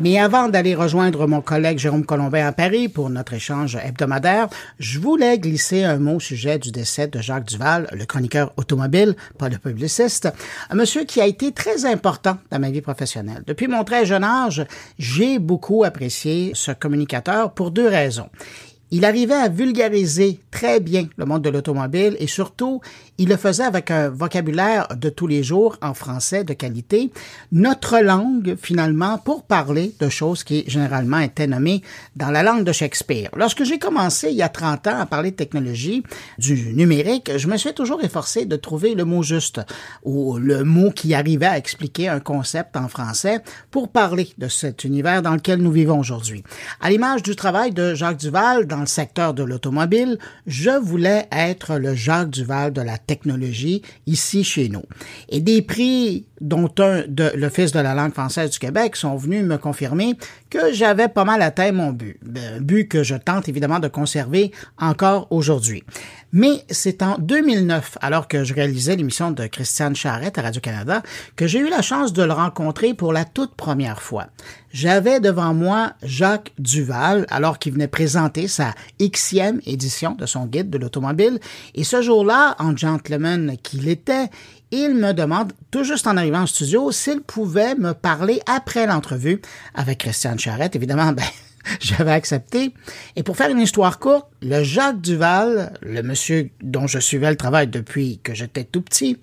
Mais avant d'aller rejoindre mon collègue Jérôme Colombin à Paris pour notre échange hebdomadaire, je voulais glisser un mot au sujet du décès de Jacques Duval, le chroniqueur automobile, pas le publiciste, un monsieur qui a été très important dans ma vie professionnelle. Depuis mon très jeune âge, j'ai beaucoup apprécié ce communicateur pour deux raisons. Il arrivait à vulgariser très bien le monde de l'automobile et surtout, il le faisait avec un vocabulaire de tous les jours en français de qualité, notre langue finalement pour parler de choses qui généralement étaient nommées dans la langue de Shakespeare. Lorsque j'ai commencé il y a 30 ans à parler de technologie, du numérique, je me suis toujours efforcé de trouver le mot juste ou le mot qui arrivait à expliquer un concept en français pour parler de cet univers dans lequel nous vivons aujourd'hui. À l'image du travail de Jacques Duval dans le secteur de l'automobile, je voulais être le Jacques Duval de la technologie ici chez nous. Et des prix dont un de l'Office de la langue française du Québec sont venus me confirmer que j'avais pas mal atteint mon but, un but que je tente évidemment de conserver encore aujourd'hui. Mais c'est en 2009, alors que je réalisais l'émission de Christiane Charrette à Radio-Canada, que j'ai eu la chance de le rencontrer pour la toute première fois. J'avais devant moi Jacques Duval, alors qu'il venait présenter sa Xème édition de son guide de l'automobile, et ce jour-là, en gentleman qu'il était, il me demande, tout juste en arrivant au studio, s'il pouvait me parler après l'entrevue avec Christiane Charrette. Évidemment, ben, j'avais accepté. Et pour faire une histoire courte, le Jacques Duval, le monsieur dont je suivais le travail depuis que j'étais tout petit,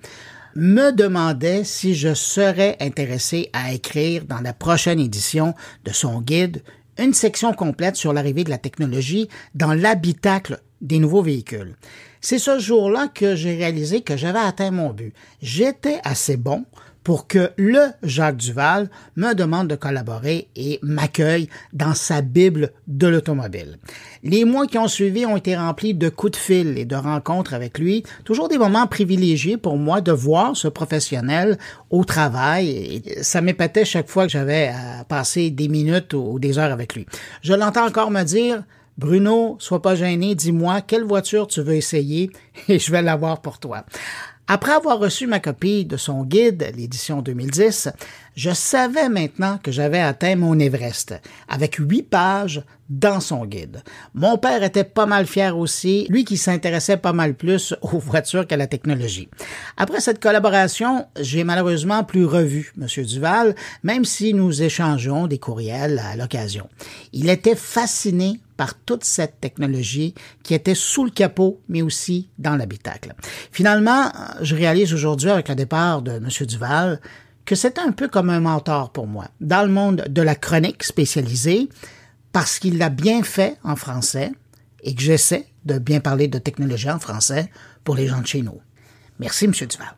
me demandait si je serais intéressé à écrire dans la prochaine édition de son guide une section complète sur l'arrivée de la technologie dans l'habitacle des nouveaux véhicules. C'est ce jour-là que j'ai réalisé que j'avais atteint mon but. J'étais assez bon pour que le Jacques Duval me demande de collaborer et m'accueille dans sa Bible de l'automobile. Les mois qui ont suivi ont été remplis de coups de fil et de rencontres avec lui, toujours des moments privilégiés pour moi de voir ce professionnel au travail ça m'épatait chaque fois que j'avais à passer des minutes ou des heures avec lui. Je l'entends encore me dire Bruno, sois pas gêné, dis-moi quelle voiture tu veux essayer et je vais l'avoir pour toi. Après avoir reçu ma copie de son guide, l'édition 2010, je savais maintenant que j'avais atteint mon Everest, avec huit pages dans son guide. Mon père était pas mal fier aussi, lui qui s'intéressait pas mal plus aux voitures qu'à la technologie. Après cette collaboration, j'ai malheureusement plus revu M. Duval, même si nous échangeons des courriels à l'occasion. Il était fasciné par toute cette technologie qui était sous le capot, mais aussi dans l'habitacle. Finalement, je réalise aujourd'hui, avec le départ de M. Duval, que c'est un peu comme un mentor pour moi, dans le monde de la chronique spécialisée, parce qu'il l'a bien fait en français et que j'essaie de bien parler de technologie en français pour les gens de chez nous. Merci, M. Duval.